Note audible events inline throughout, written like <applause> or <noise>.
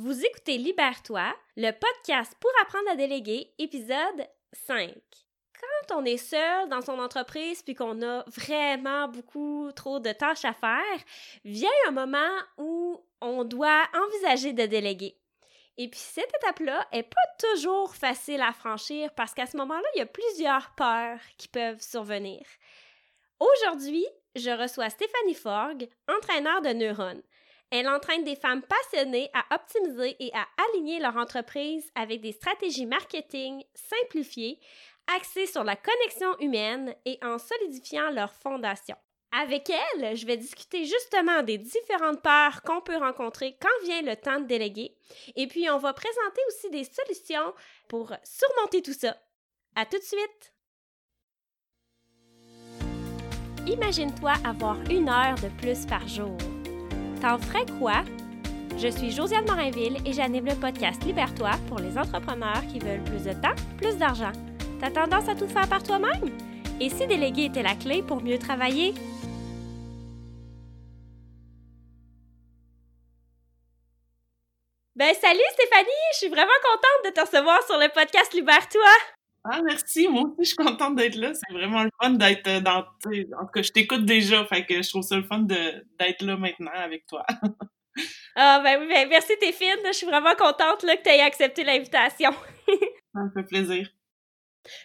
Vous écoutez Libère-toi, le podcast pour apprendre à déléguer, épisode 5. Quand on est seul dans son entreprise puis qu'on a vraiment beaucoup trop de tâches à faire, vient un moment où on doit envisager de déléguer. Et puis cette étape-là est pas toujours facile à franchir parce qu'à ce moment-là, il y a plusieurs peurs qui peuvent survenir. Aujourd'hui, je reçois Stéphanie Forg, entraîneur de neurones. Elle entraîne des femmes passionnées à optimiser et à aligner leur entreprise avec des stratégies marketing simplifiées, axées sur la connexion humaine et en solidifiant leur fondation. Avec elle, je vais discuter justement des différentes peurs qu'on peut rencontrer quand vient le temps de déléguer. Et puis, on va présenter aussi des solutions pour surmonter tout ça. À tout de suite! Imagine-toi avoir une heure de plus par jour. T'en ferais quoi? Je suis Josiane Morinville et j'anime le podcast Libère-toi pour les entrepreneurs qui veulent plus de temps, plus d'argent. T'as tendance à tout faire par toi-même? Et si déléguer était la clé pour mieux travailler? Ben salut Stéphanie, je suis vraiment contente de te recevoir sur le podcast Libère-toi. Ah, merci. Moi aussi, je suis contente d'être là. C'est vraiment le fun d'être euh, dans. En tout cas, je t'écoute déjà. Fait que je trouve ça le fun d'être là maintenant avec toi. <laughs> ah, ben oui, ben merci, t'es fine. Je suis vraiment contente là, que tu aies accepté l'invitation. ça me fait plaisir.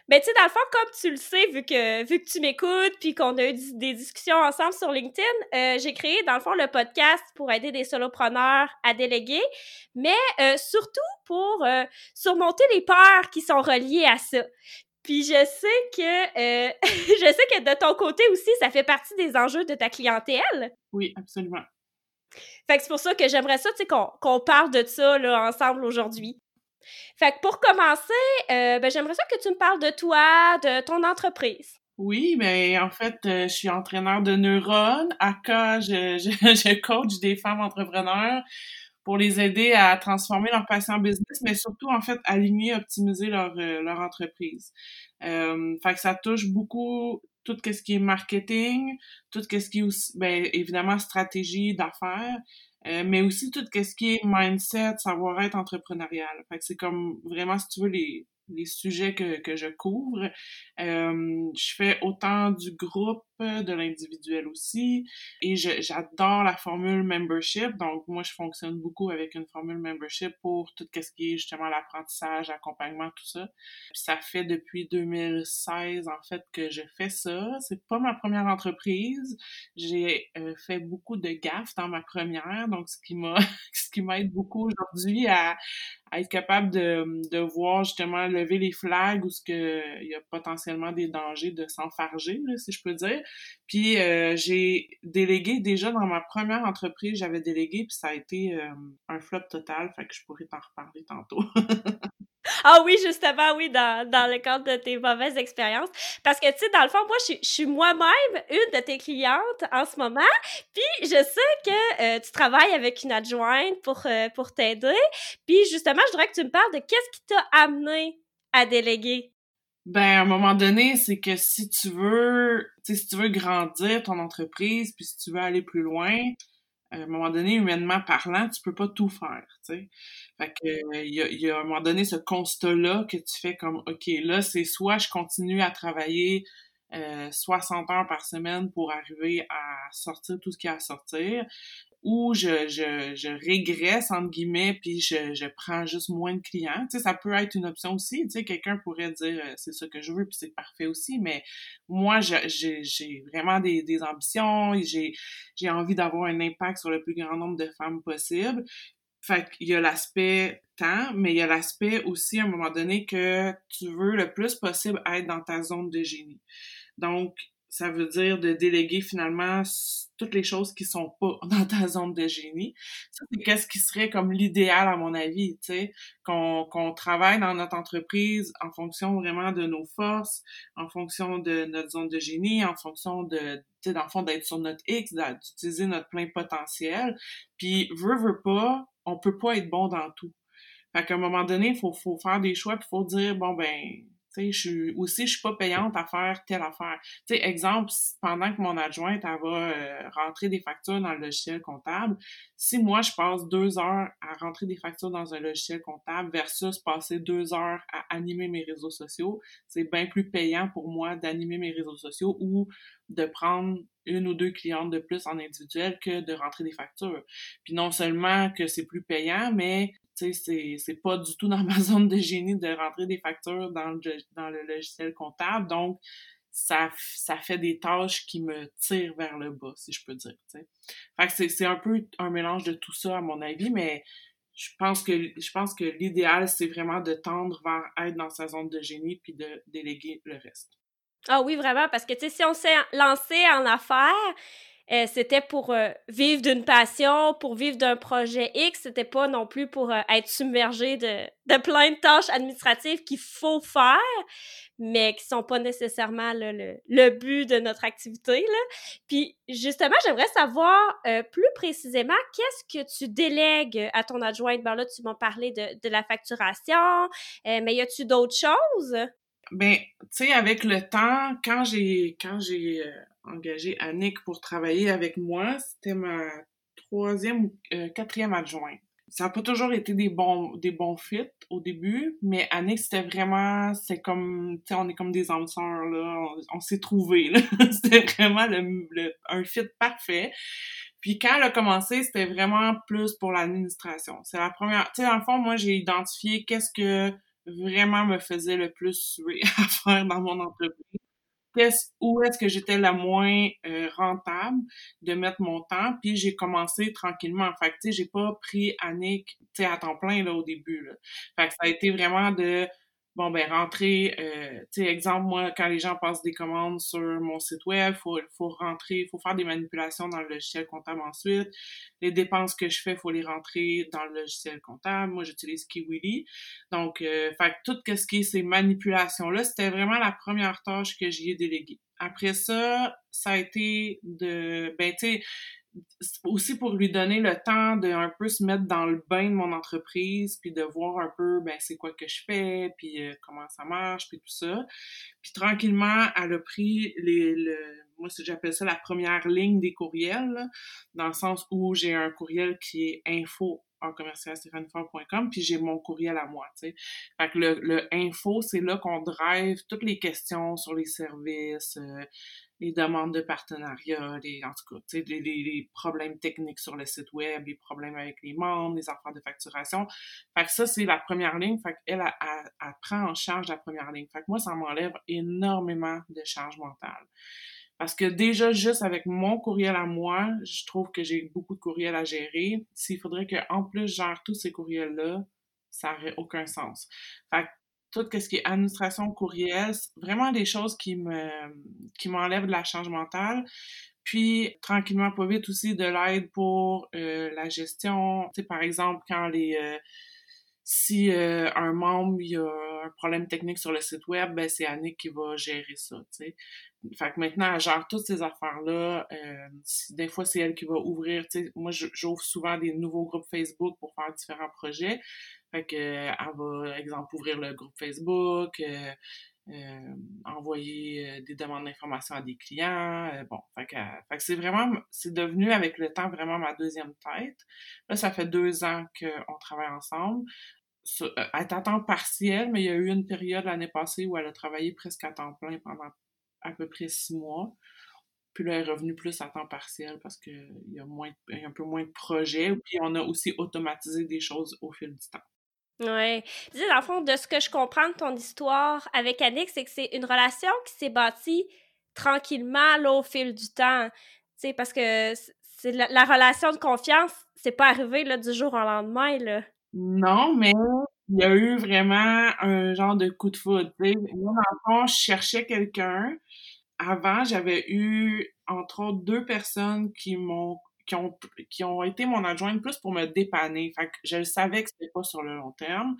Ben, tu sais, dans le fond, comme tu le sais, vu que, vu que tu m'écoutes, puis qu'on a eu des discussions ensemble sur LinkedIn, euh, j'ai créé, dans le fond, le podcast pour aider des solopreneurs à déléguer, mais euh, surtout pour euh, surmonter les peurs qui sont reliées à ça. Puis je sais que <laughs> je sais que de ton côté aussi, ça fait partie des enjeux de ta clientèle. Oui, absolument. Fait que c'est pour ça que j'aimerais ça, tu sais, qu'on parle de ça là, ensemble aujourd'hui. Fait que pour commencer, euh, ben, j'aimerais ça que tu me parles de toi, de ton entreprise. Oui, mais en fait, euh, je suis entraîneur de neurones. À cas, je, <laughs> je, coach des femmes entrepreneurs pour les aider à transformer leur passion en business, mais surtout, en fait, aligner, optimiser leur, euh, leur entreprise. Euh, fait que ça touche beaucoup tout ce qui est marketing, tout ce qui est aussi, ben, évidemment, stratégie d'affaires, euh, mais aussi tout ce qui est mindset, savoir-être entrepreneurial. Fait que c'est comme vraiment, si tu veux, les, les sujets que, que je couvre. Euh, je fais autant du groupe, de l'individuel aussi. Et j'adore la formule membership. Donc, moi, je fonctionne beaucoup avec une formule membership pour tout ce qui est justement l'apprentissage, l'accompagnement, tout ça. Ça fait depuis 2016, en fait, que je fais ça. C'est pas ma première entreprise. J'ai euh, fait beaucoup de gaffes dans ma première. Donc, ce qui <laughs> ce qui m'aide beaucoup aujourd'hui à, à être capable de, de voir justement lever les flags ou ce que il y a potentiellement des dangers de s'enfarger, si je peux dire. Puis euh, j'ai délégué déjà dans ma première entreprise, j'avais délégué puis ça a été euh, un flop total, fait que je pourrais t'en reparler tantôt. <laughs> <laughs> ah oui, justement, oui, dans, le cadre de tes mauvaises expériences. Parce que, tu sais, dans le fond, moi, je, suis moi-même une de tes clientes en ce moment. Puis, je sais que euh, tu travailles avec une adjointe pour, pour t'aider. Puis, justement, je voudrais que tu me parles de qu'est-ce qui t'a amené à déléguer? Ben, à un moment donné, c'est que si tu veux, si tu veux grandir ton entreprise, puis si tu veux aller plus loin, à un moment donné, humainement parlant, tu peux pas tout faire, tu sais. Fait que, il y a, à un moment donné ce constat-là que tu fais comme, OK, là, c'est soit je continue à travailler euh, 60 heures par semaine pour arriver à sortir tout ce qu'il y a à sortir, ou je, je, je régresse, entre guillemets, puis je, je prends juste moins de clients. Ça peut être une option aussi. Quelqu'un pourrait dire euh, c'est ça que je veux, puis c'est parfait aussi, mais moi, j'ai vraiment des, des ambitions, j'ai envie d'avoir un impact sur le plus grand nombre de femmes possible. Fait qu'il y a l'aspect temps, mais il y a l'aspect aussi, à un moment donné, que tu veux le plus possible être dans ta zone de génie. Donc, ça veut dire de déléguer finalement toutes les choses qui sont pas <laughs> dans ta zone de génie. Ça, c'est qu'est-ce qui serait comme l'idéal à mon avis, tu sais, qu'on qu'on travaille dans notre entreprise en fonction vraiment de nos forces, en fonction de notre zone de génie, en fonction de, tu sais, dans le fond, d'être sur notre X, d'utiliser notre plein potentiel. Puis, veut, veut pas, on peut pas être bon dans tout. Fait qu'à un moment donné, il faut, faut faire des choix, puis faut dire, bon, ben, Tu sais, je suis aussi, je suis pas payante à faire telle affaire. Tu sais, exemple, pendant que mon adjointe, elle va euh, rentrer des factures dans le logiciel comptable, si moi, je passe deux heures à rentrer des factures dans un logiciel comptable versus passer deux heures à animer mes réseaux sociaux, c'est bien plus payant pour moi d'animer mes réseaux sociaux ou de prendre une ou deux clientes de plus en individuel que de rentrer des factures. Puis non seulement que c'est plus payant, mais sais, c'est pas du tout dans <laughs> ma zone de génie de rentrer des factures dans le, dans le logiciel comptable. Donc, ça, ça fait des tâches qui me tirent vers le bas, si je peux dire. Fait que c'est un peu un mélange de tout ça, à mon avis, mais je pense que je pense que l'idéal, c'est vraiment de tendre vers être dans sa zone de génie puis de déléguer le reste. Ah oui, vraiment, parce que, si on s'est lancé en affaires, euh, c'était pour euh, vivre d'une passion, pour vivre d'un projet X, c'était pas non plus pour euh, être submergé de, de, plein de tâches administratives qu'il faut faire, mais qui sont pas nécessairement le, le, but de notre activité. Là. Puis justement, j'aimerais savoir plus précisément qu'est-ce que tu délègues à ton adjointe? Ben là, tu m'as parlé de, de la facturation, mais y a-tu d'autres choses? Ben, tu sais, avec le temps, quand j'ai quand j'ai euh, engagé Annick pour travailler avec moi, c'était ma troisième ou euh, quatrième adjointe. Ça n'a pas toujours été des bons des bons fits au début, mais Annick c'était vraiment c'est comme tu sais on est comme des âmes sœurs là, on, s'est trouvés là, <laughs> c'était vraiment le, un fit parfait. Puis quand elle a commencé, c'était vraiment plus pour l'administration. C'est la première, tu sais dans le fond moi j'ai identifié qu'est-ce que vraiment me faisait le plus suer <laughs> à faire dans mon entreprise. où est-ce que j'étais la moins euh, rentable de mettre mon temps, puis j'ai commencé tranquillement. Fait que, tu sais, j'ai pas pris Annick, tu sais, à temps plein, là, au début, là. Fait que ça a été vraiment de bon ben rentrer euh, tu sais exemple moi quand les gens passent des commandes sur mon site web faut faut rentrer faut faire des manipulations dans le logiciel comptable ensuite. Les dépenses que je fais faut les rentrer dans le logiciel comptable. Moi j'utilise Kiwili. Donc euh, fait tout ce qui est ces manipulations là c'était vraiment la première tâche que j'y ai déléguée. Après ça ça a été de ben tu sais aussi pour lui donner le temps de un peu se mettre dans le bain de mon entreprise, puis de voir un peu ben c'est quoi que je fais, puis euh, comment ça marche, puis tout ça. Puis tranquillement, elle a pris les, le, moi j'appelle ça la première ligne des courriels, dans le sens où j'ai un courriel qui est info en commercial puis j'ai mon courriel à moi, tu sais. Fait que le, le info, c'est là qu'on drive toutes les questions sur les services, euh, les demandes de partenariat, les, en tout cas, les, les, problèmes techniques sur le site web, les problèmes avec les membres, les affaires de facturation. Fait que ça, c'est la première ligne. Fait qu'elle, elle, prend en charge la première ligne. Fait que moi, ça m'enlève énormément de charge mentale. Parce que déjà, juste avec mon courriel à moi, je trouve que j'ai beaucoup de courriels à gérer. S'il faudrait qu'en plus, je gère tous ces courriels-là, ça n'aurait aucun sens. Tout ce qui est administration courriel, vraiment des choses qui me qui m'enlèvent de la charge mentale. Puis tranquillement pas vite aussi de l'aide pour euh, la gestion, tu sais par exemple quand les euh, si euh, un membre il a un problème technique sur le site web, ben c'est Annick qui va gérer ça, sais. Fait que maintenant, elle gère toutes ces affaires-là. des fois, c'est elle qui va ouvrir, sais, moi j'ouvre souvent des nouveaux groupes Facebook pour faire différents projets. Fait que, euh, elle va, exemple, ouvrir le groupe Facebook, euh, euh, envoyer des demandes d'informations à des clients. bon, fait que, fait que c'est vraiment, c'est devenu avec le temps vraiment ma deuxième tête. Là, ça fait deux ans qu'on travaille ensemble. elle est à temps partiel, mais il y a eu une période l'année passée où elle a travaillé presque à temps plein pendant à peu près six mois. Puis là, elle est revenue plus à temps partiel parce qu'il y a moins, y a un peu moins de projets. Puis on a aussi automatisé des choses au fil du temps. Tu sais, dans le fond, de ce que je comprends de ton histoire avec Annick, c'est que c'est une relation qui s'est bâtie tranquillement au fil du temps. Tu sais, parce que c'est la, relation de confiance, c'est pas arrivé du jour au lendemain. Non, mais il y a eu vraiment un genre de coup de foudre. Moi, dans le fond, je cherchais quelqu'un. Avant, j'avais eu, entre autres, deux personnes qui m'ont qui ont, qui ont été mon adjointe plus pour me dépanner. Fait que je savais que c'était pas sur le long terme.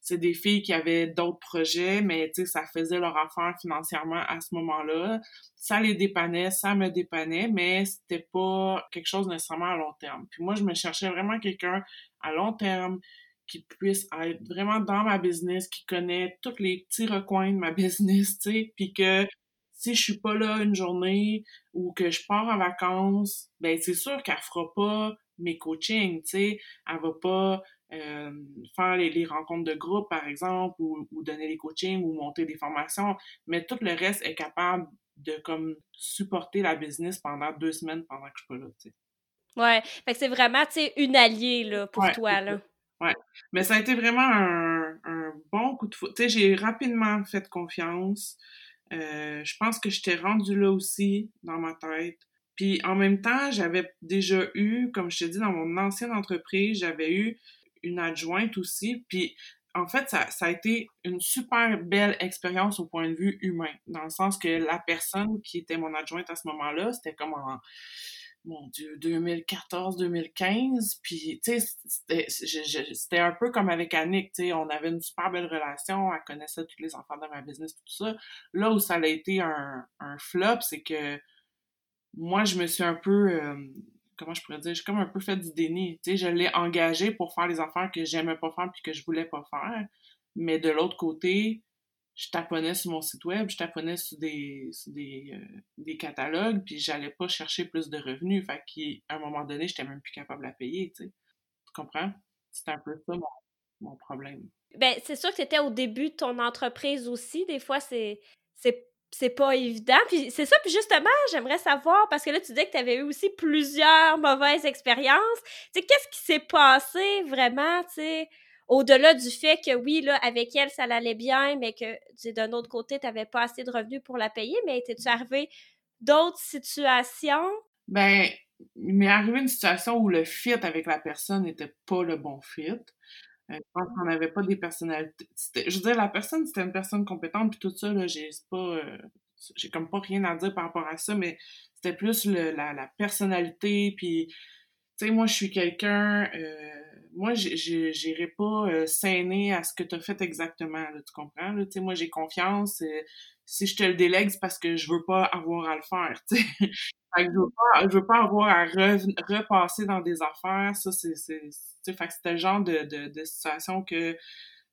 C'est des filles qui avaient d'autres projets, mais tu sais, ça faisait leur affaire financièrement à ce moment-là. Ça les dépannait, ça me dépannait, mais c'était pas quelque chose nécessairement à long terme. Puis moi, je me cherchais vraiment quelqu'un à long terme qui puisse être vraiment dans ma business, qui connaît tous les petits recoins de ma <laughs> business, tu sais, puis que si je suis pas là une journée ou que je pars en vacances, ben c'est sûr qu'elle fera pas mes coachings, tu sais, elle va pas euh, faire les, rencontres de groupe, par exemple, ou, ou, donner les coachings ou monter des formations, mais tout le reste est capable de comme supporter la business pendant deux semaines pendant que je suis pas là, tu sais. Ouais, fait que c'est vraiment, tu sais, une alliée, là, pour toi, là. Ouais, mais ça a été vraiment un, un bon coup de foot. Tu sais, j'ai rapidement fait confiance. Euh, je pense que j'étais rendue là aussi, dans ma tête. Puis en même temps, j'avais déjà eu, comme je te dis, dans mon ancienne entreprise, j'avais eu une adjointe aussi. Puis en fait, ça, ça, a été une super belle expérience au point de vue humain, dans le sens que la personne qui était mon adjointe à ce moment-là, c'était comme en, mon Dieu, 2014-2015, puis tu sais, c'était un peu comme avec Annick, tu sais, on avait une super belle relation, elle connaissait tous les enfants de ma business, tout ça. Là où ça a été un, un flop, c'est que moi, je me suis un peu... Euh, comment je pourrais dire, j'ai comme un peu fait du déni. Tu sais, je l'ai engagé pour faire les affaires que j'aimais pas faire puis que je voulais pas faire. Mais de l'autre côté, je taponnais sur mon site web, je taponnais sur des, des, euh, des catalogues, puis j'allais pas chercher plus de revenus. Fait qu'à un moment donné, j'étais même plus capable de payer, tu comprends? C'est un peu ça mon, mon problème. Ben, c'est sûr que tu étais au début de ton entreprise aussi. Des fois, c'est c'est pas évident. Puis c'est ça, puis justement, j'aimerais savoir, parce que là, tu disais que tu avais eu aussi plusieurs mauvaises expériences. Qu'est-ce qui s'est passé vraiment, tu sais, au-delà du fait que oui, là, avec elle, ça allait bien, mais que d'un autre côté, tu n'avais pas assez de revenus pour la payer, mais étais-tu arrivé d'autres situations? Ben, il m'est arrivé une situation où le fit avec la personne n'était pas le bon fit. Euh, je pense qu'on n'avait pas des personnalités. Je veux dire, la personne, c'était une personne compétente, puis tout ça, là, j'ai pas. Euh, j'ai comme pas rien à dire par rapport à ça, mais c'était plus la, la, personnalité, puis. Tu sais, moi, je suis quelqu'un. Euh, moi, j'irai pas euh, à ce que tu as fait exactement, tu comprends? Moi, j'ai confiance. si je te le délègue, c'est parce que je veux pas avoir à le faire, <laughs> je veux pas, je veux pas avoir à repasser dans des affaires. Ça, c'est, c'était le genre de, de, situation que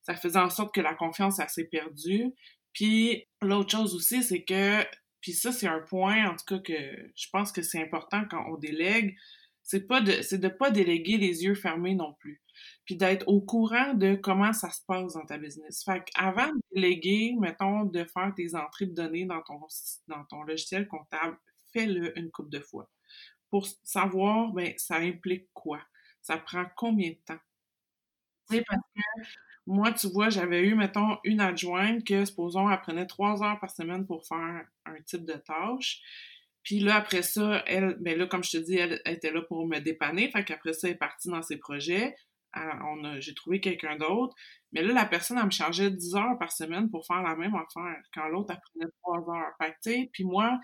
ça faisait en sorte que la confiance, s'est perdue. Puis, l'autre chose aussi, c'est que, puis ça, c'est un point, en tout cas, que je pense que c'est important quand on délègue, c'est de, c'est pas déléguer les yeux fermés non plus. Puis d'être au courant de comment ça se passe dans ta business. Fait qu'avant de déléguer, mettons, de faire tes entrées de données dans ton, dans ton logiciel comptable, fais-le une coupe de fois. Pour savoir, ben, ça implique quoi? Ça prend combien de temps? Tu sais, parce que moi, tu vois, j'avais eu, mettons, une adjointe que, supposons, elle prenait trois heures par semaine pour faire un type de tâche. Puis là, après ça, elle, ben là, comme je te dis, elle, était là pour me dépanner. Fait qu'après ça, elle est partie dans ses projets. J'ai trouvé quelqu'un d'autre. Mais là, la personne, elle me chargeait 10 heures par semaine pour faire la même affaire, quand l'autre, elle prenait 3 heures. Fait que, tu puis moi,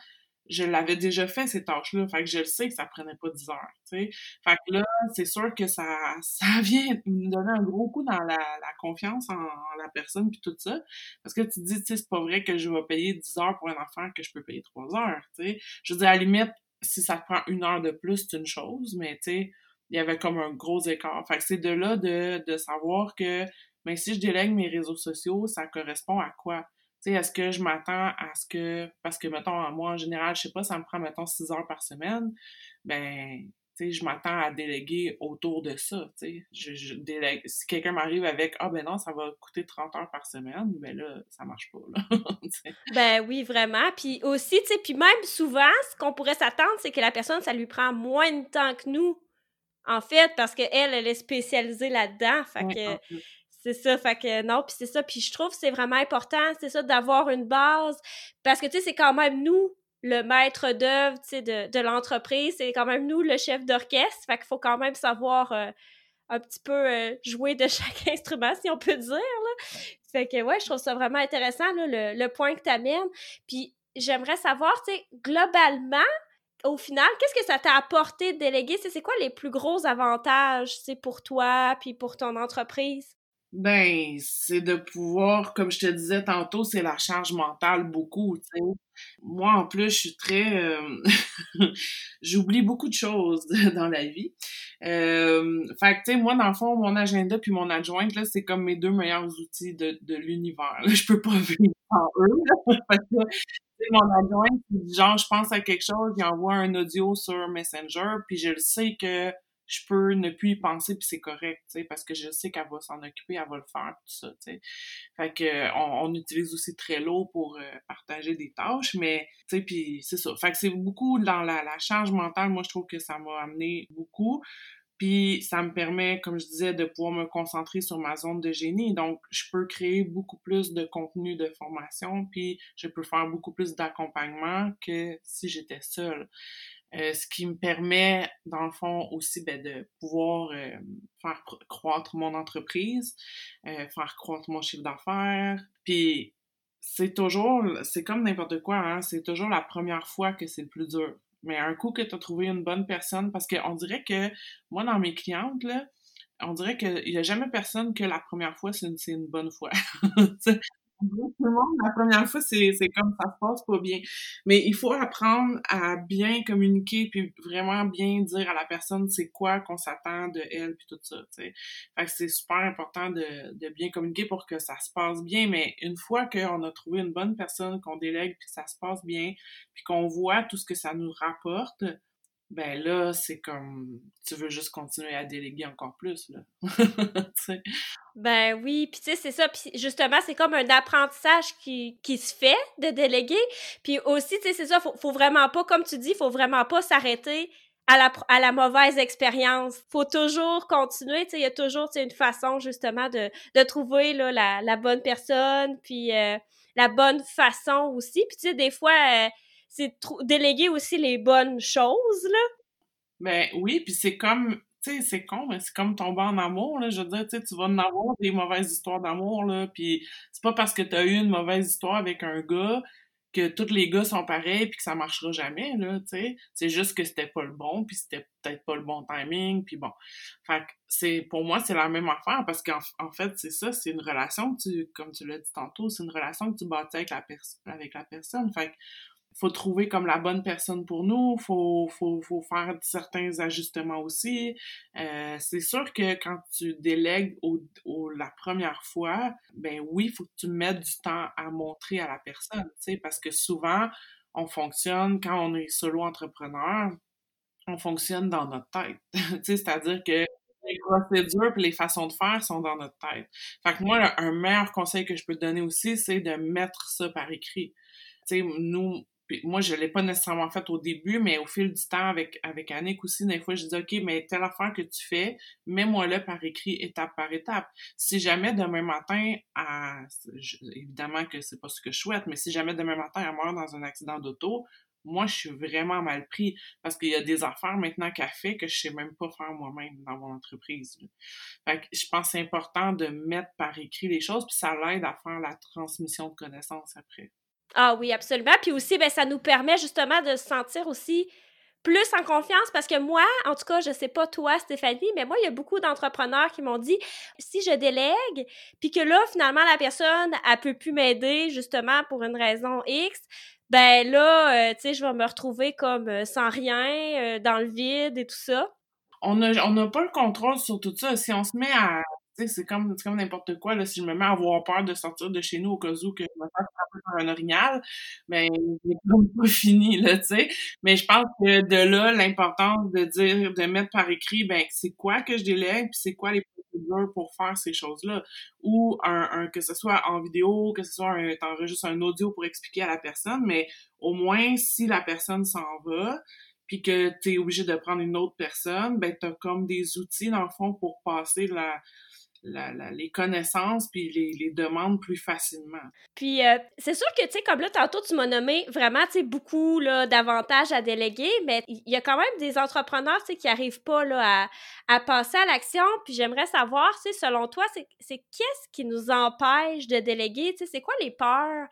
je l'avais déjà fait, ces tâches-là. Fait que je le sais que ça prenait pas 10 heures, tu sais. Fait que là, c'est sûr que ça, <laughs> ça vient me donner un gros coup dans la, la confiance en, la personne puis tout ça. Parce que tu te dis, tu sais, c'est pas vrai que je vais payer 10 heures pour une affaire que je peux payer 3 heures, tu sais. Je veux dire, à la limite, si ça prend une heure de plus, c'est une chose, mais tu sais, il y avait comme un gros écart. Fait que c'est de là de, de savoir que, ben, si je délègue mes réseaux sociaux, ça correspond à quoi? Est-ce que je m'attends à ce que, parce que, mettons, moi, en général, je sais pas, ça me prend, mettons, 6 heures par semaine, ben, tu sais, je m'attends à déléguer autour de ça, tu sais. Je, délègue. Si quelqu'un m'arrive avec, ah, ben non, ça va coûter 30 heures par semaine, ben là, ça marche pas, là. <laughs> ben oui, vraiment. Puis aussi, tu sais, puis même souvent, ce qu'on pourrait s'attendre, c'est que la personne, ça lui prend moins de temps que nous, en fait, parce qu'elle, elle est spécialisée là-dedans. Fait que c'est ça, fait que non, puis c'est ça, puis je trouve que c'est vraiment important, c'est ça, d'avoir une base, parce que, tu sais, c'est quand même nous, le maître d'œuvre, tu sais, de, de l'entreprise, c'est quand même nous, le chef d'orchestre, fait qu'il faut quand même savoir euh, un petit peu euh, jouer de <laughs> chaque instrument, si on peut dire, là. Fait que, ouais, je trouve ça vraiment intéressant, là, le, le point que tu amènes, puis j'aimerais savoir, tu sais, globalement, au final, qu'est-ce que ça t'a apporté de déléguer? C'est quoi les plus gros avantages, pour toi, puis pour ton entreprise? Ben, c'est de pouvoir, comme je te disais tantôt, c'est la charge mentale beaucoup, tu sais. Moi, en plus, je suis très... euh, <laughs> J'oublie beaucoup de choses <laughs> dans la vie. Euh... Fait que, tu sais, moi, dans le fond, mon agenda puis mon adjointe, là, c'est comme mes deux meilleurs outils de, de l'univers. <laughs> Je peux pas vivre sans eux, là, mon adjointe, genre, je pense à quelque chose, il envoie un audio sur Messenger, puis je le sais que je peux ne plus y penser puis c'est correct, tu sais, parce que je sais qu'elle va s'en occuper, elle va le faire, tout ça, tu sais. Fait que on, on utilise aussi Trello pour euh, partager des tâches, mais tu sais, puis c'est ça. Fait que c'est beaucoup dans la, la charge mentale, moi je trouve que ça m'a amené beaucoup. Puis ça me permet, comme je disais, de pouvoir me concentrer sur ma zone de génie. Donc, je peux créer beaucoup plus de contenu de formation, puis je peux faire beaucoup plus d'accompagnement que si j'étais seule. Euh, ce qui me permet, dans le fond, aussi ben, de pouvoir euh, faire croître mon entreprise, euh, faire croître mon chiffre d'affaires. Puis c'est toujours, c'est comme n'importe quoi, hein, c'est toujours la première fois que c'est le plus dur. Mais un coup que tu as trouvé une bonne personne, parce qu'on dirait que moi, dans mes clientes, là, on dirait qu'il n'y a jamais personne que la première fois, c'est une, une bonne fois. <laughs> la première fois, c'est, comme ça se passe pas bien. Mais il faut apprendre à bien communiquer puis vraiment bien dire à la personne c'est quoi qu'on s'attend de elle puis tout ça, tu sais. Fait que c'est super important de, de bien communiquer pour que ça se passe bien. Mais une fois qu'on a trouvé une bonne personne, qu'on délègue puis ça se passe bien, puis qu'on voit tout ce que ça nous rapporte, ben là, c'est comme tu veux juste continuer à déléguer encore plus, là. <laughs> ben oui, puis tu sais, c'est ça. Puis justement, c'est comme un apprentissage qui, qui se fait de déléguer. Puis aussi, tu sais, c'est ça, faut, faut vraiment pas, comme tu dis, faut vraiment pas s'arrêter à la, à la mauvaise expérience. Faut toujours continuer, tu sais, il y a toujours une façon justement de, de trouver là, la, la bonne personne, puis euh, la bonne façon aussi. Puis tu sais, des fois... Euh, c'est déléguer aussi les bonnes choses, là. Ben oui, puis c'est comme, tu sais, c'est con, mais c'est comme tomber en amour, là. Je veux dire, tu tu vas en avoir des mauvaises histoires d'amour, là, puis c'est pas parce que t'as eu une mauvaise histoire avec un gars que tous les gars sont pareils puis que ça marchera jamais, là, tu sais. C'est juste que c'était pas le bon, puis c'était peut-être pas le bon timing, puis bon. Fait que c'est, pour moi, c'est la même affaire, parce qu'en en fait, c'est ça, c'est une relation que tu, comme tu l'as dit tantôt, c'est une relation que tu bâtis avec la, avec la personne. Fait que faut trouver comme la bonne personne pour nous, faut, faut, faut faire certains ajustements aussi. Euh, c'est sûr que quand tu délègues au, au, la première fois, ben oui, faut que tu mettes du temps à montrer à la personne, tu sais, parce que souvent, on fonctionne, quand on est solo-entrepreneur, on fonctionne dans notre tête, <laughs> tu sais, c'est-à-dire que les procédures et les façons de faire sont dans notre tête. Fait que moi, un meilleur conseil que je peux te donner aussi, c'est de mettre ça par écrit. Tu sais, nous, puis moi, je l'ai pas nécessairement fait au début, mais au fil du temps, avec, avec Annick aussi, des fois, je dis, OK, mais telle affaire que tu fais, mets-moi là par écrit, étape par étape. Si jamais demain matin, à, évidemment que c'est pas ce que je souhaite, mais si jamais demain matin, elle meurt dans un accident d'auto, moi, je suis vraiment mal pris parce qu'il y a des affaires maintenant qu'elle fait que je sais même pas faire moi-même dans mon entreprise. Fait que je pense que c'est important de mettre par écrit les choses, puis ça l'aide à faire la transmission de connaissances après. Ah oui, absolument. Puis aussi, ben, ça nous permet justement de se sentir aussi plus en confiance parce que moi, en tout cas, je sais pas toi, Stéphanie, mais moi, il y a beaucoup d'entrepreneurs qui m'ont dit si je délègue, puis que là, finalement, la personne, elle peut plus m'aider justement pour une raison X, ben là, euh, tu sais, je vais me retrouver comme euh, sans rien, euh, dans le vide et tout ça. On n'a on a pas le contrôle sur tout ça. Si on se met à c'est comme, comme n'importe quoi, là, si je me mets à avoir peur de sortir de chez nous au cas où que je me fasse frapper par un orignal, ben, c'est comme pas <laughs> fini, là, tu sais. Mais je pense que de là, l'importance de dire, de mettre par écrit, ben, c'est quoi que je délègue, puis c'est quoi les procédures pour faire ces choses-là. Ou un, que ce soit en vidéo, que ce soit un, t'enregistres un audio pour expliquer à la personne, mais au moins, si la personne s'en va, puis que tu es obligé de prendre une autre personne, ben tu as comme des outils dans le fond pour passer la les connaissances puis les, demandes plus facilement. Puis euh, c'est sûr que, tu sais, comme là, tantôt, tu m'as nommé vraiment, tu sais, beaucoup d'avantages à déléguer, mais il y a quand même des entrepreneurs, tu sais, qui n'arrivent pas là, à, à passer à l'action. Puis j'aimerais savoir, tu sais, selon toi, c'est qu'est-ce qui nous empêche de déléguer? Tu sais, c'est quoi les peurs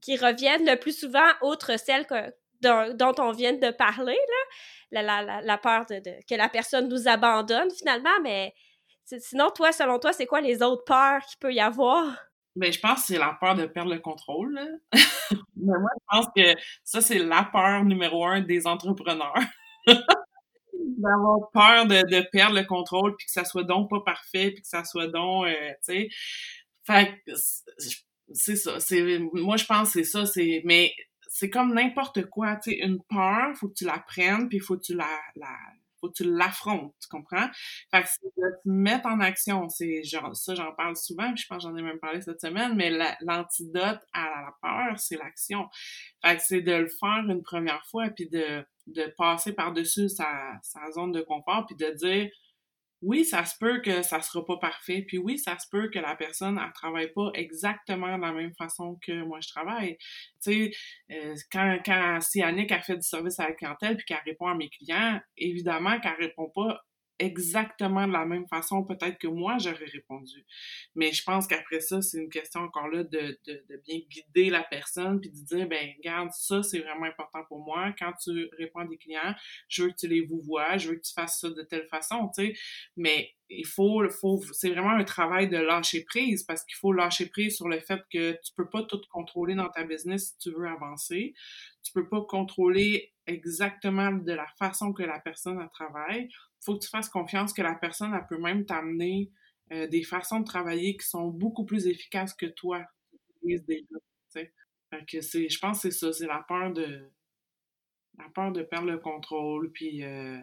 qui reviennent le plus souvent, outre celles que, dont, on vient de parler, là? La, la, la, peur de, que la personne nous abandonne finalement, mais Sinon, toi, selon toi, c'est quoi les autres peurs qu'il peut y avoir? Ben, je pense que c'est la peur de perdre le contrôle. <laughs> Mais moi, je pense que ça, c'est la peur numéro un des entrepreneurs. <laughs> D'avoir peur de, de, perdre le contrôle, puis que ça soit donc pas parfait, puis que ça soit donc, euh, tu sais. Fait c'est ça. C'est, moi, je pense que c'est ça. C'est, mais c'est comme n'importe quoi, tu sais. Une peur, faut que tu la prennes, puis faut que tu la, la faut tu l'affrontes, tu comprends? Fait que c'est de te mettre en action. C'est genre, ça, j'en parle souvent, puis je pense que j'en ai même parlé cette semaine, mais l'antidote à la peur, c'est l'action. Fait que c'est de le faire une première fois, puis de, de passer par-dessus sa, sa zone de confort, puis de dire, oui, ça se peut que ça sera pas parfait, puis oui, ça se peut que la personne elle travaille pas exactement de la même façon que moi je travaille. Tu sais, euh, quand quand si Annick a fait du service à la clientèle puis qu'elle répond à mes clients, évidemment qu'elle répond pas exactement de la même façon peut-être que moi j'aurais répondu. Mais je pense qu'après ça, c'est une question encore là de, de, bien guider la personne puis de dire ben regarde ça c'est vraiment important pour moi quand tu réponds à des clients, je veux que tu les vous je veux que tu fasses ça de telle façon, tu sais. Mais il faut, faut c'est vraiment un travail de lâcher prise parce qu'il faut lâcher prise sur le fait que tu peux pas tout contrôler dans ta business si tu veux avancer. Tu peux pas contrôler exactement de la façon que la personne travaille faut que tu fasses confiance que la personne, elle peut même t'amener euh, des façons de travailler qui sont beaucoup plus efficaces que toi. Que c'est, je pense que c'est ça, c'est la peur de la peur de perdre le contrôle, puis euh,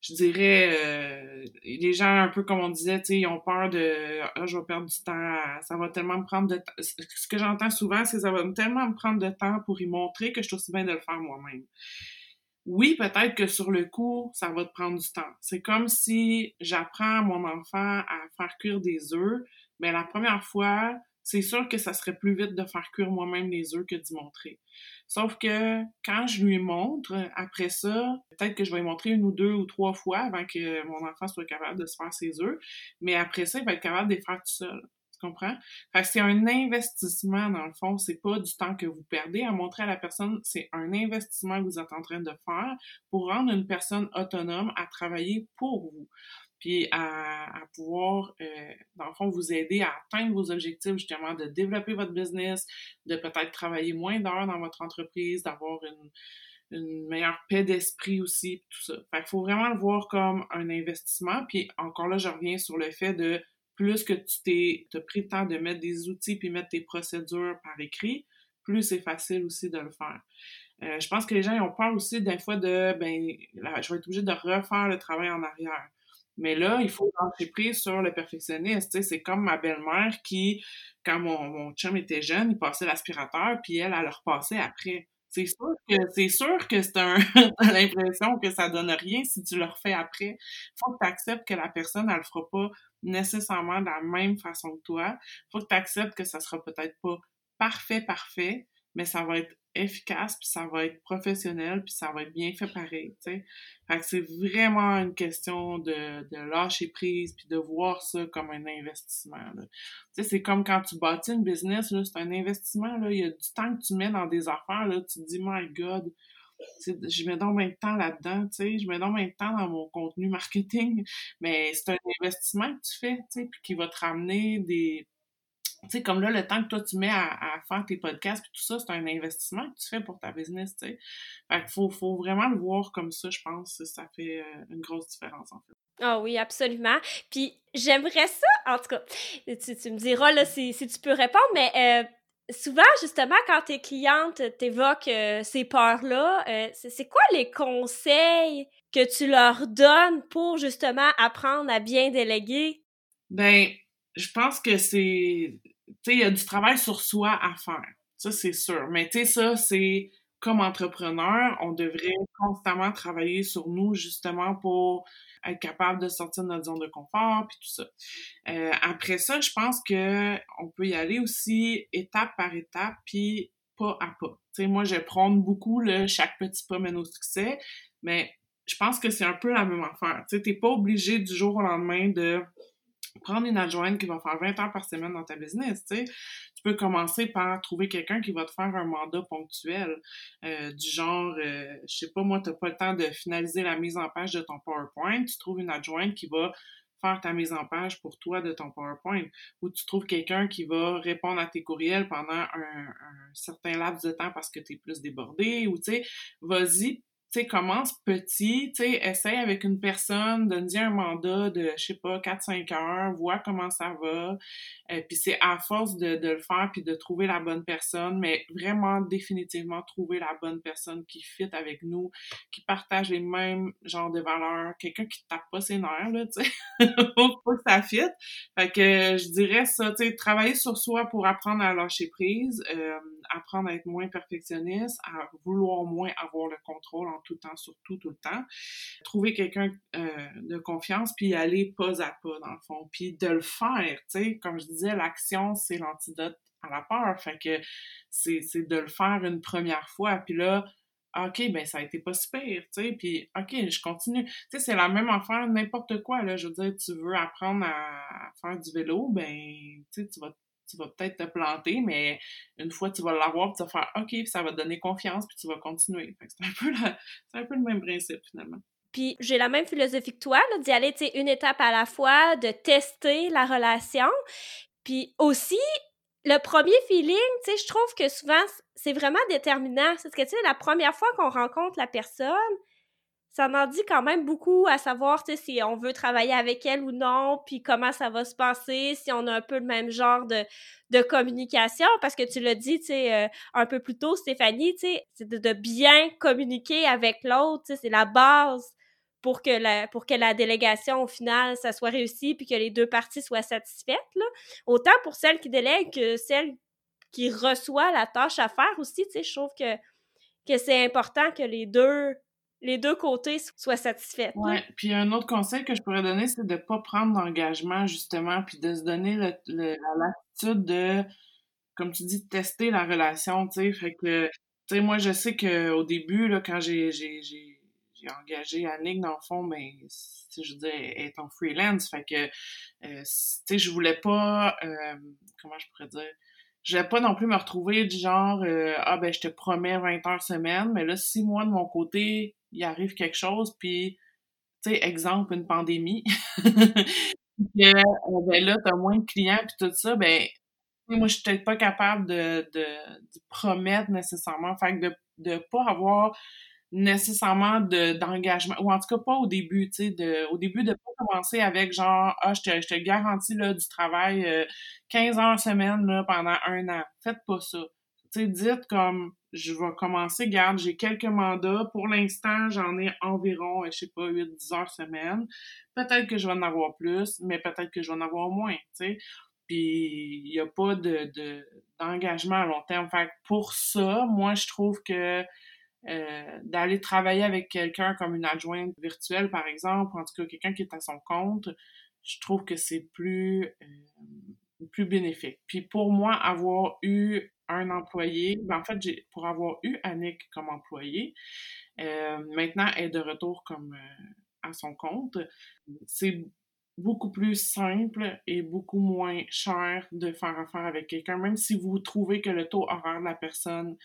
je dirais, euh, les gens, un peu comme on disait, ils ont peur de ah, je vais perdre du temps, ça va tellement me prendre de temps. Ce que j'entends souvent, c'est ça va tellement me prendre de temps pour y montrer que je suis aussi bien de le faire moi-même oui, peut-être que sur le coup, ça va te prendre du temps. C'est comme si j'apprends à mon enfant à faire cuire des œufs, mais la première fois, c'est sûr que ça serait plus vite de faire cuire moi-même les œufs que d'y montrer. Sauf que quand je lui montre, après ça, peut-être que je vais lui montrer une ou deux ou trois fois avant que mon enfant soit capable de se faire ses œufs, mais après ça, il va être capable de les faire tout seul. Tu comprends? Fait que c'est un investissement, dans le fond. C'est pas du temps que vous perdez à montrer à la personne. C'est un investissement que vous êtes en train de faire pour rendre une personne autonome à travailler pour vous. Puis à, pouvoir, euh, dans le fond, vous aider à atteindre vos objectifs, justement, de développer votre business, de peut-être travailler moins d'heures dans votre entreprise, d'avoir une, meilleure paix d'esprit aussi, tout ça. Fait qu'il faut vraiment le voir comme un investissement. Puis encore là, je reviens sur le fait de plus que tu t'es pris le temps de mettre des outils puis mettre tes procédures par écrit, plus c'est facile aussi de le faire. Euh, je pense que les gens ont peur aussi des fois de ben je vais être obligé de refaire le travail en arrière. Mais là, il faut lâcher prise sur le perfectionniste. C'est comme ma belle-mère qui, quand mon, chum était jeune, il passait l'aspirateur, puis elle, elle le repassait après. C'est sûr que c'est sûr que c'est un <laughs> l'impression que ça donne rien si tu le refais après. Faut que tu acceptes que la personne elle le fera pas nécessairement de la même façon que toi. Faut que tu acceptes que ça sera peut-être pas parfait parfait, mais ça va être efficace, puis ça va être professionnel, puis ça va être bien fait pareil, tu sais. Fait que c'est vraiment une question de, de lâcher prise, puis de voir ça comme un investissement, Tu sais, c'est comme quand tu bâtis une business, là, c'est un investissement, là. Il y a du temps que tu mets dans des affaires, là. Tu te dis, my God, je mets donc même temps là-dedans, tu sais, je mets donc même temps dans mon contenu marketing, <laughs> mais c'est un investissement que tu fais, tu sais, puis qui va te ramener des tu sais, comme là, le temps que toi, tu mets à, faire tes podcasts, puis tout ça, c'est un investissement que tu fais pour ta business, tu sais. Fait qu'il faut, faut vraiment le voir comme ça, je pense. Ça fait euh, une grosse différence, en fait. Ah oui, absolument. Puis j'aimerais ça, en tout cas, tu, tu me diras là, si, si, tu peux répondre, mais euh, souvent, justement, quand tes clientes t'évoquent euh, ces peurs-là, c'est quoi les conseils que tu leur donnes pour justement apprendre à bien déléguer? Ben, je pense que c'est tu sais, il y a du travail sur soi à faire. Ça, c'est sûr. Mais tu sais, ça, c'est comme entrepreneur, on devrait constamment travailler sur nous justement pour être capable de sortir de notre zone de confort puis tout ça. Euh, après ça, je pense que on peut y aller aussi étape par étape puis pas à pas. Moi, je prendre beaucoup le chaque petit pas mène au succès, mais je pense que c'est un peu la même affaire. Tu t'es pas obligé du jour au lendemain de prendre une adjointe qui va faire 20 heures par semaine dans ta business, tu sais. Tu peux commencer par trouver quelqu'un qui va te faire un mandat ponctuel, euh, du genre, euh, je sais pas, moi, t'as pas le temps de finaliser la mise en page de ton PowerPoint, tu trouves une adjointe qui va faire ta mise en page pour toi de ton PowerPoint, ou tu trouves quelqu'un qui va répondre à tes courriels pendant un, un certain laps de temps parce que tu es plus débordé, ou tu sais, vas-y, tu sais, commence petit, tu sais, essaye avec une personne, donne-y un mandat de, je sais pas, 4-5 heures, vois comment ça va. euh, puis c'est à force de, de, le faire puis de trouver la bonne personne, mais vraiment définitivement trouver la bonne personne qui fit avec nous, qui partage les mêmes genres de valeurs, quelqu'un qui tape pas ses nerfs, là, tu sais. <laughs> Pas que ça fit. Fait que je dirais ça, tu sais, travailler sur soi pour apprendre à lâcher prise, euh, apprendre à être moins perfectionniste, à vouloir moins avoir le contrôle tout le temps, surtout tout le temps. Trouver quelqu'un euh, de confiance, puis aller pas à pas, dans le fond, puis de le faire, tu sais. Comme je disais, l'action, c'est l'antidote à la peur, fait que c'est de le faire une première fois, puis là, OK, ben ça a été pas super, tu sais, puis OK, je continue. Tu sais, c'est la même affaire, n'importe quoi, là. Je veux dire, tu veux apprendre à faire du vélo, ben, tu sais, tu vas tu vas peut-être te planter, mais une fois tu vas l'avoir, tu vas faire OK, ça va te donner confiance, puis tu vas continuer. C'est un, un peu le même principe finalement. Puis j'ai la même philosophie que toi, d'y aller une étape à la fois, de tester la relation. Puis aussi, le premier feeling, tu sais, je trouve que souvent, c'est vraiment déterminant. C'est que, tu sais, la première fois qu'on rencontre la personne, ça en dit quand même beaucoup à savoir si on veut travailler avec elle ou non, puis comment ça va se passer, si on a un peu le même genre de, de communication, parce que tu l'as dit, euh, un peu plus tôt, Stéphanie, c'est de, bien communiquer avec l'autre, c'est la base pour que la pour que la délégation au final ça soit réussi puis que les deux parties soient satisfaites là. autant pour celle qui délègue que celle qui reçoit la tâche à faire aussi je trouve que que c'est important que les deux les deux côtés soient satisfaits. Ouais. Puis un autre conseil que je pourrais donner, c'est de ne pas prendre d'engagement, justement, puis de se donner le, l'attitude de, comme tu dis, tester la relation, tu sais. Fait que, tu sais, moi, je sais qu'au début, là, quand j'ai, engagé Annick, dans le fond, ben, je veux dire, elle est en freelance. Fait que, euh, tu sais, je voulais pas, euh, comment je pourrais dire, je vais pas non plus me retrouver du genre euh, ah ben je te promets 20 heures semaine mais là si moi de mon côté il arrive quelque chose, puis, tu sais, exemple, une pandémie, <laughs> que, euh, ben là, t'as moins de clients, puis tout ça, ben, moi, je suis peut-être pas capable de, de, promettre nécessairement, fait que de, de pas avoir nécessairement d'engagement, ou en tout cas pas au début, tu sais, de, au début de pas commencer avec genre, ah, je te, je garantis, là, du travail 15 euh, heures semaine, là, pendant un an. Faites pas ça. Sais, dites comme, je vais commencer, garde, j'ai quelques mandats. Pour l'instant, j'en ai environ, je sais pas, 8-10 heures semaine. Peut-être que je vais en avoir plus, mais peut-être que je vais en avoir moins, tu sais. Puis, il n'y a pas de, d'engagement à long terme. Fait pour ça, moi, je trouve que euh, d'aller travailler avec quelqu'un comme une adjointe virtuelle, par exemple, en tout cas, quelqu'un qui est à son compte, je trouve que c'est plus, euh, plus bénéfique. Puis pour moi, avoir eu un employé. Ben, en fait, pour avoir eu Annick comme employé, euh, maintenant elle est de retour comme euh, à son compte. C'est beaucoup plus simple et beaucoup moins cher de faire affaire avec quelqu'un, même si vous trouvez que le taux horaire de la personne,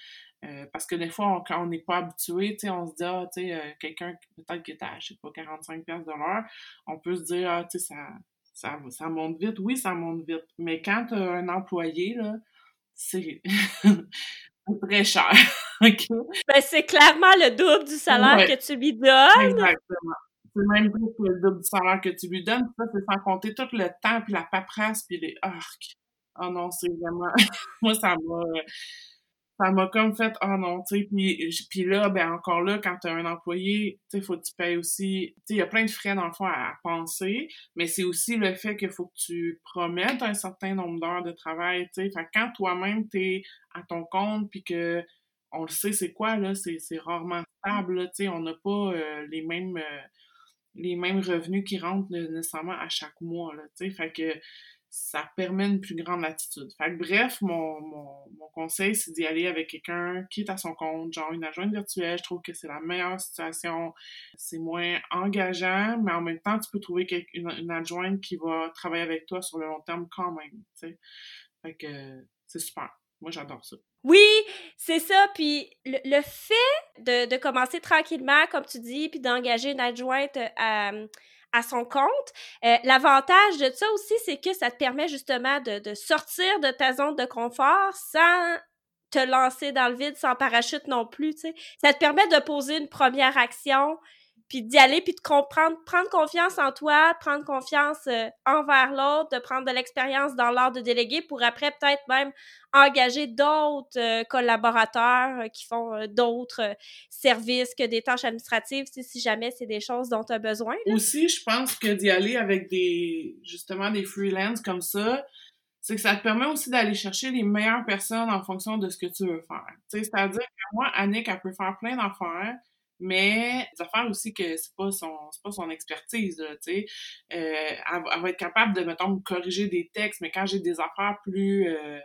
euh, parce que des fois, quand on n'est pas habitué, on se dit, ah, tu sais, quelqu'un peut-être qui est à, je sais pas, 45 de l'heure, on peut se dire, ah, tu sais, ça, ça, ça monte vite. Oui, ça monte vite. Mais quand tu as un employé, là, c'est <laughs> très cher. <laughs> ben, c'est clairement le double du salaire que tu lui donnes. Exactement. C'est même plus que le double du salaire que tu lui donnes. Ça, c'est sans compter tout le temps, puis la paperasse, puis les arcs. Oh non, c'est vraiment... <laughs> Moi, ça m'a ça m'a comme fait oh non tu sais puis puis là ben encore là quand tu as un employé tu sais faut que tu payes aussi tu sais il y a plein de frais dans le fond à, penser mais c'est aussi le fait qu'il faut que tu promettes un certain nombre d'heures de travail tu sais. Quand toi-même tu es à ton compte puis que on le sait c'est quoi là c'est c'est rarement stable tu sais on n'a pas euh, les mêmes euh, les mêmes revenus qui rentrent nécessairement à chaque mois là tu sais. Fait que ça permet une plus grande latitude. Fait que bref, mon, mon, mon conseil, c'est d'y aller avec quelqu'un qui est à son compte, genre une adjointe virtuelle. Je trouve que c'est la meilleure situation. C'est moins engageant, mais en même temps, tu peux trouver une, adjointe qui va travailler avec toi sur le long terme quand même. Fait que c'est super. Moi, j'adore ça. Oui, c'est ça. Puis le, fait de, de, commencer tranquillement, comme tu dis, puis d'engager une adjointe à, à son compte. Euh, l'avantage de ça aussi, c'est que ça te permet justement de, de sortir de ta zone de confort sans te lancer dans le vide sans parachute non plus. Ça te permet de poser une première action, puis d'y aller, puis de comprendre, prendre confiance en toi, prendre confiance euh, envers l'autre, de prendre de l'expérience dans l'art de déléguer pour après peut-être même engager d'autres euh, collaborateurs euh, qui font d'autres services que des tâches administratives, si jamais c'est des choses dont tu as besoin. Aussi, je pense que d'y aller avec des, justement, des freelances comme ça, c'est que ça te permet aussi d'aller chercher les meilleures personnes en fonction de ce que tu veux faire. C'est-à-dire que moi, Annick, elle peut faire plein d'affaires, mais des affaires aussi que c'est pas son c'est pas son expertise tu sais euh, elle, va être capable de mettons corriger des textes mais quand j'ai des affaires plus euh,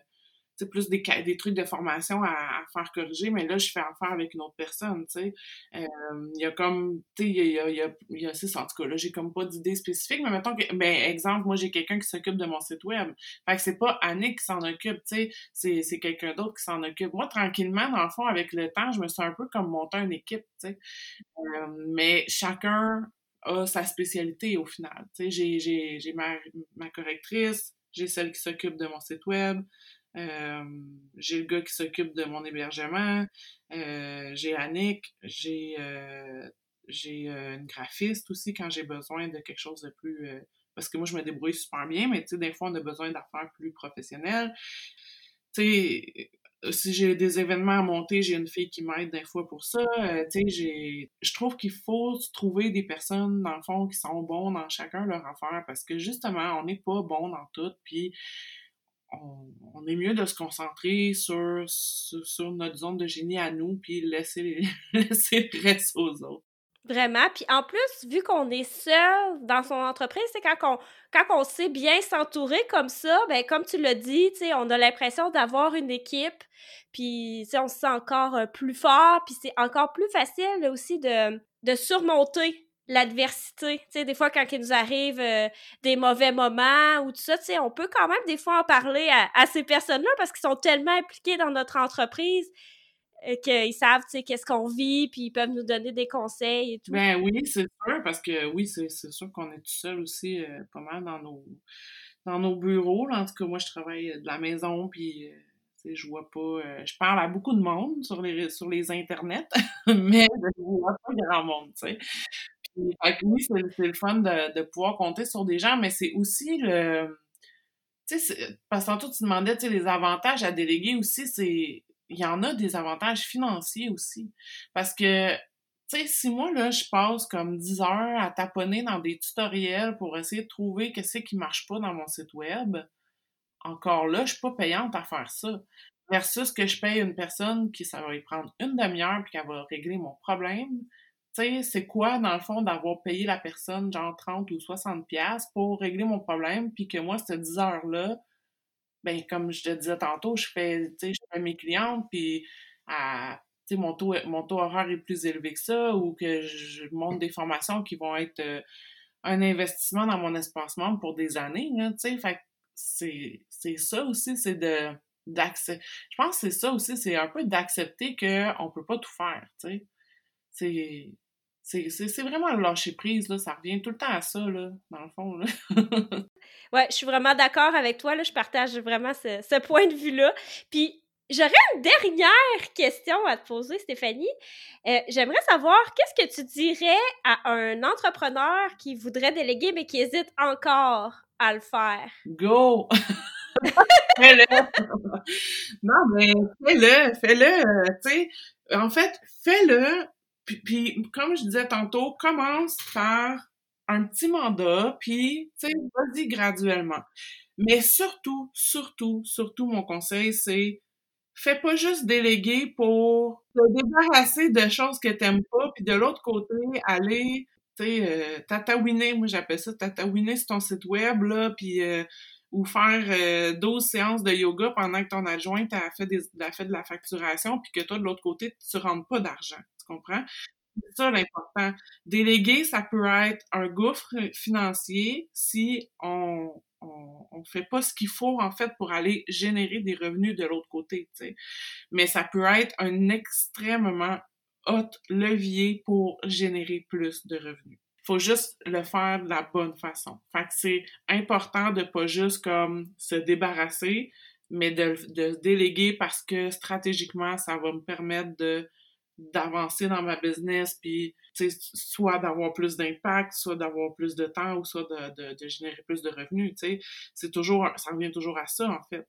c'est plus des, des trucs de formation à, à, faire corriger, mais là, je fais affaire avec une autre personne, tu sais. Euh, il y a comme, tu sais, il y a, y a, y a six, en tout cas, là, j'ai comme pas d'idée spécifique, mais mettons que, ben, exemple, moi, j'ai quelqu'un qui s'occupe de mon site web. Fait que c'est pas Annick qui s'en occupe, tu sais, c'est, quelqu'un d'autre qui s'en occupe. Moi, tranquillement, dans le fond, avec le temps, je me suis un peu comme monter une équipe, tu sais. Euh, mais chacun a sa spécialité au final. Sais, j'ai ma, ma correctrice, j'ai celle qui s'occupe de mon site web, euh, j'ai le gars qui s'occupe de mon hébergement. Euh, j'ai Annick. J'ai euh, une graphiste aussi quand j'ai besoin de quelque chose de plus... parce que moi, je me débrouille super bien, mais tu sais, des fois, on a besoin d'affaires plus professionnelles. Tu sais, si j'ai des événements à monter, j'ai une fille qui m'aide des fois pour ça. tu sais, je trouve qu'il faut trouver des personnes dans le fond qui sont bons dans chacun leur affaire parce que justement, on n'est pas bon dans tout. Puis on, est mieux de se concentrer sur, notre zone de génie à nous, puis laisser, <laughs> laisser le reste aux autres. Vraiment. Puis en plus, vu qu'on est seul dans son entreprise, c'est quand on, quand on sait bien s'entourer comme ça, ben comme tu l'as dit, on a l'impression d'avoir une équipe, puis on se sent encore euh, plus fort, puis c'est encore plus facile aussi de surmonter l'adversité. Tu sais, des fois, quand il nous arrive euh, des mauvais moments ou tout ça, tu sais, on peut quand même des fois en parler à, ces personnes-là parce qu'ils sont tellement impliqués dans notre entreprise euh, qu'ils savent, tu sais, qu'est-ce qu'on vit, puis ils peuvent nous donner des conseils et tout. Ben oui, c'est sûr, parce que oui, c'est sûr qu'on est tout seul aussi euh, pas mal dans nos, dans nos bureaux. En tout cas, moi, je travaille de la maison, puis je vois pas. je parle à beaucoup de monde sur les sur les internets, <laughs> mais je vois pas grand monde, tu sais oui, c'est le fun de, pouvoir compter sur des gens, mais c'est aussi le. Tu sais, parce que tantôt tu demandais, les avantages à déléguer aussi, c'est. Il y en a des avantages financiers aussi. Parce que, tu sais, si moi, là, je passe comme 10 heures à taponner dans des tutoriels pour essayer de trouver qu'est-ce qui marche pas dans mon site web, encore là, je suis pas payante à faire ça. Versus que je paye une personne qui, ça va y prendre une demi-heure puis qu'elle va régler mon problème c'est quoi, dans le fond, d'avoir payé la personne genre 30 ou 60 pièces pour régler mon problème, puis que moi, cette 10 heures-là, ben comme je te disais tantôt, je fais, je fais mes clientes, puis mon taux, mon taux horaire est plus élevé que ça, ou que je monte des formations qui vont être euh, un investissement dans mon espace membre pour des années, tu sais, c'est, ça aussi, c'est de, d'accepter. Je pense que c'est ça aussi, c'est un peu d'accepter qu'on peut pas tout faire, tu sais. C'est, c'est vraiment le lâcher prise, là. Ça revient tout le temps à ça, là, dans le fond, là. <laughs> ouais, je suis vraiment d'accord avec toi, là. Je partage vraiment ce, point de vue-là. Puis, j'aurais une dernière question à te poser, Stéphanie. Euh, j'aimerais savoir, qu'est-ce que tu dirais à un entrepreneur qui voudrait déléguer, mais qui hésite encore à le faire? Go! <laughs> fais-le! <laughs> non, mais fais-le, fais-le, tu sais. En fait, fais-le puis, comme je disais tantôt, commence par un petit mandat, puis, tu sais, vas-y graduellement. Mais surtout, surtout, surtout, mon conseil, c'est fais pas juste déléguer pour te débarrasser de choses que t'aimes pas, puis de l'autre côté, aller, tu sais, euh, tatouiner, moi j'appelle ça tatouiner sur ton site web, là, puis... Euh, ou faire euh, 12 séances de yoga pendant que ton adjointe a fait, des, a fait de la facturation, puis que toi, de l'autre côté, tu rentres pas d'argent comprends? C'est ça l'important. Déléguer, ça peut être un gouffre financier si on on, fait pas ce qu'il faut en fait pour aller générer des revenus de l'autre côté. Mais ça peut être un extrêmement haut levier pour générer plus de revenus. faut juste le faire de la bonne façon. Fait c'est important de pas juste comme se débarrasser, mais de, de déléguer parce que stratégiquement, ça va me permettre de d'avancer dans ma business, puis soit d'avoir plus d'impact, soit d'avoir plus de temps, ou soit de, générer plus de revenus. C'est toujours, ça revient toujours à ça, en fait,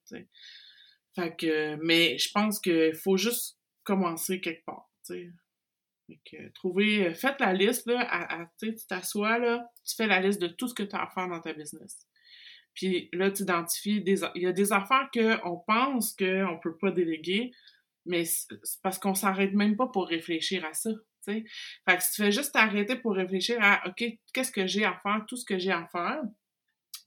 que, mais je pense qu'il faut juste commencer quelque part. Fait trouver, faites la liste, là, à, tu t'assois, là, tu fais la liste de tout ce que tu as à faire dans ta business. Puis là, tu identifies des, il y a des affaires qu'on pense qu'on peut pas déléguer, mais c'est parce qu'on s'arrête même pas pour réfléchir à ça. T'sais. Fait que si tu fais juste t'arrêter pour réfléchir à OK, qu'est-ce que j'ai à faire, tout ce que j'ai à faire.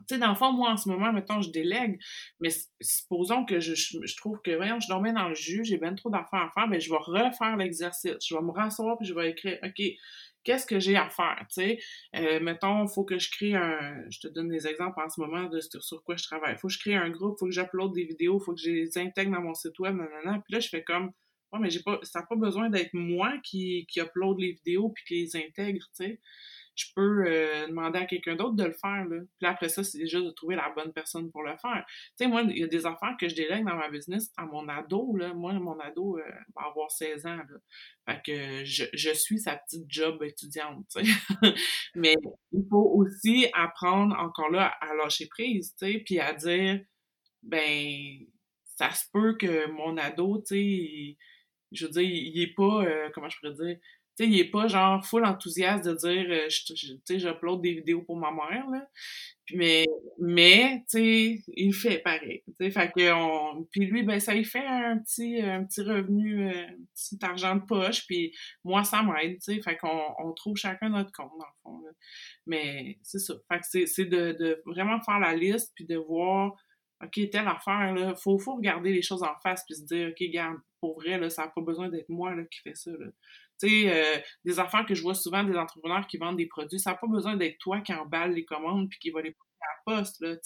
Tu sais, dans le fond, moi, en ce moment, mettons, je délègue, mais supposons que je, je, trouve que, voyons, je dormais dans le jus, j'ai bien trop d'affaires à faire, mais je vais refaire l'exercice. Je vais me rasseoir puis je vais écrire, OK, qu'est-ce que j'ai à faire, tu sais? Euh, mettons, faut que je crée un... Je te donne des exemples en ce moment de sur quoi je travaille. faut que je crée un groupe, faut que j'uploade des vidéos, faut que je les intègre dans mon site web, nanana. Puis là, je fais comme... Ouais, mais j'ai pas... Ça n'a pas besoin d'être moi qui, qui upload les vidéos puis qui les intègre, tu sais? Je peux euh, demander à quelqu'un d'autre de le faire. Là. Puis après ça, c'est déjà de trouver la bonne personne pour le faire. Tu sais, moi, il y a des affaires que je délègue dans ma business à mon ado. Là. Moi, mon ado euh, va avoir 16 ans. Là. Fait que je, je suis sa petite job étudiante. <laughs> Mais il faut aussi apprendre encore là à lâcher prise, tu sais, puis à dire, ben, ça se peut que mon ado, tu sais, je veux dire, il est pas, euh, comment je pourrais dire, il est pas genre full enthousiaste de dire, euh, sais, j'upload des vidéos pour ma mère, là. Mais, mais, il fait pareil. Fait que on, puis lui, ben, ça lui fait un petit, un petit revenu, euh, un petit argent de poche, puis moi, ça m'aide. Fait qu'on on trouve chacun notre compte, dans le fond, là. Mais c'est ça. Fait que c'est de, de vraiment faire la liste, puis de voir, OK, telle affaire, là, faut, faut regarder les choses en face, puis se dire, OK, garde, pour vrai, là, ça n'a pas besoin d'être moi, là, qui fait ça, là. Tu euh, des affaires que je vois souvent des entrepreneurs qui vendent des produits, ça n'a pas besoin d'être toi qui emballe les commandes puis qui va les porter à la poste, là.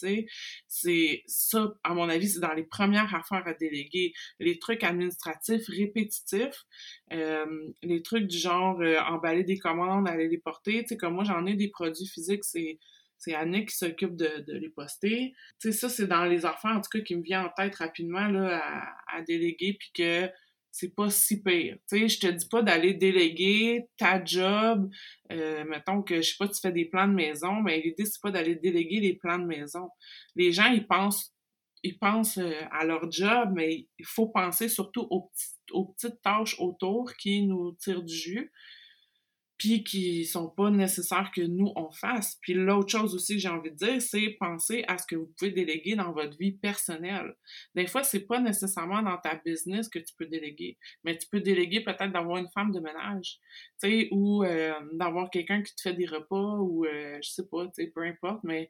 C'est ça, à mon avis, c'est dans les premières affaires à déléguer. Les trucs administratifs répétitifs, euh, les trucs du genre euh, emballer des commandes, aller les porter, tu comme moi, j'en ai des produits physiques, c'est c'est Annick qui s'occupe de, de, les poster. Tu ça, c'est dans les affaires, en tout cas, qui me vient en tête rapidement, là, à, à déléguer, puis que c'est pas si pire. Tu sais, je te dis pas d'aller déléguer ta job. Euh, mettons que, je sais pas, tu fais des plans de maison, mais l'idée, c'est pas d'aller déléguer les plans de maison. Les gens, ils pensent ils pensent euh, à leur job, mais il faut penser surtout aux, aux petites tâches autour qui nous tirent du jus puis qui sont pas nécessaires que nous on fasse. Puis l'autre chose aussi que j'ai envie de dire, c'est penser à ce que vous pouvez déléguer dans votre vie personnelle. Des fois, c'est pas nécessairement dans ta business que tu peux déléguer, mais tu peux déléguer peut-être d'avoir une femme de ménage, tu sais, ou euh, d'avoir quelqu'un qui te fait des repas, ou euh, je sais pas, tu sais, peu importe, mais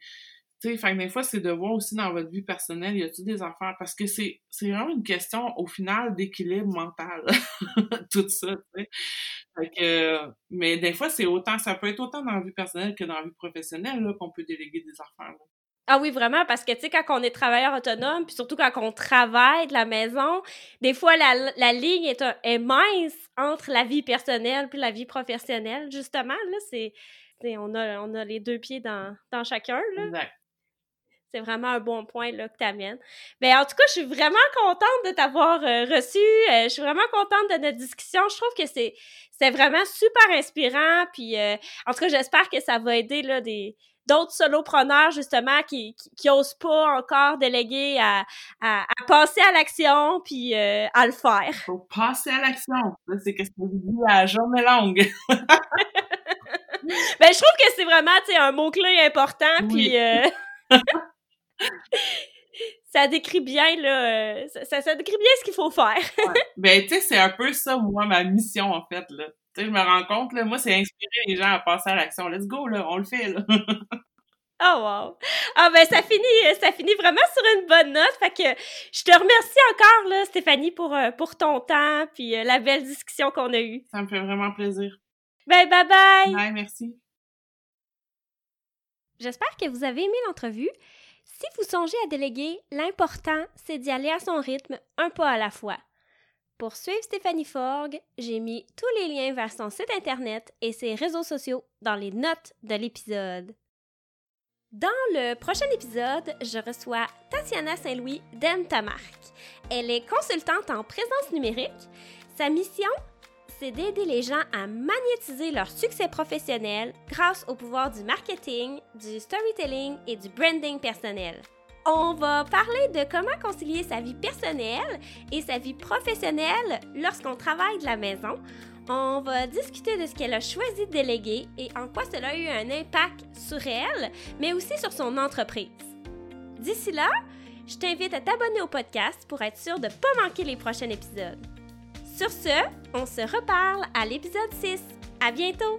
tu sais, des fois, c'est de voir aussi dans votre vie personnelle, y a-t-il des affaires? Parce que c'est, c'est vraiment une question, au final, d'équilibre mental. <laughs> Tout ça. Fait que, mais des fois, c'est autant, ça peut être autant dans la vie personnelle que dans la vie professionnelle, là, qu'on peut déléguer des affaires, Ah oui, vraiment, parce que, tu sais, quand on est travailleur autonome, puis surtout quand on travaille de la maison, des fois, la, la ligne est, est mince entre la vie personnelle puis la vie professionnelle, justement, là, c'est... On a, on a les deux pieds dans, dans chacun, là. Exact. C'est vraiment un bon point là, que tu amènes. Ben, en tout cas, je suis vraiment contente de t'avoir euh, reçu. Euh, je suis vraiment contente de notre discussion. Je trouve que c'est, c'est vraiment super inspirant. Puis, euh, en tout cas, j'espère que ça va aider là, des, d'autres solopreneurs, justement, qui, qui, osent pas encore déléguer à, à, passer à l'action puis à le faire. Faut passer à l'action. C'est ce que vous dis à journée longue. <laughs> ben, je trouve que c'est vraiment, un mot-clé important. Puis, <laughs> ça décrit bien, là, euh, ça, ça, décrit bien ce qu'il faut faire. Ben, tu sais, c'est un peu ça, moi, ma mission, en fait, là. Tu sais, je me rends compte, là, moi, c'est inspirer les gens à passer à l'action. Let's go, là, on le fait, là. <laughs> Oh wow! Ah ben ça finit, ça finit vraiment sur une bonne note. Fait que je te remercie encore là, Stéphanie, pour, euh, pour ton temps puis euh, la belle discussion qu'on a eue. Ça me fait vraiment plaisir. Ben bye bye! Bye, merci. J'espère que vous avez aimé l'entrevue. Si vous songez à déléguer, l'important, c'est d'y aller à son rythme, un pas à la fois. Pour suivre Stéphanie Forgue, j'ai mis tous les liens vers son site internet et ses réseaux sociaux dans les notes de l'épisode. Dans le prochain épisode, je reçois Tatiana Saint-Louis d'Emtamark. Elle est consultante en présence numérique. Sa mission, c'est d'aider les gens à magnétiser leur succès professionnel grâce au pouvoir du marketing, du storytelling et du branding personnel. On va parler de comment concilier sa vie personnelle et sa vie professionnelle lorsqu'on travaille de la maison. On va discuter de ce qu'elle a choisi de déléguer et en quoi cela a eu un impact sur elle, mais aussi sur son entreprise. D'ici là, je t'invite à t'abonner au podcast pour être sûr de ne pas manquer les prochains épisodes. Sur ce, on se reparle à l'épisode 6. À bientôt!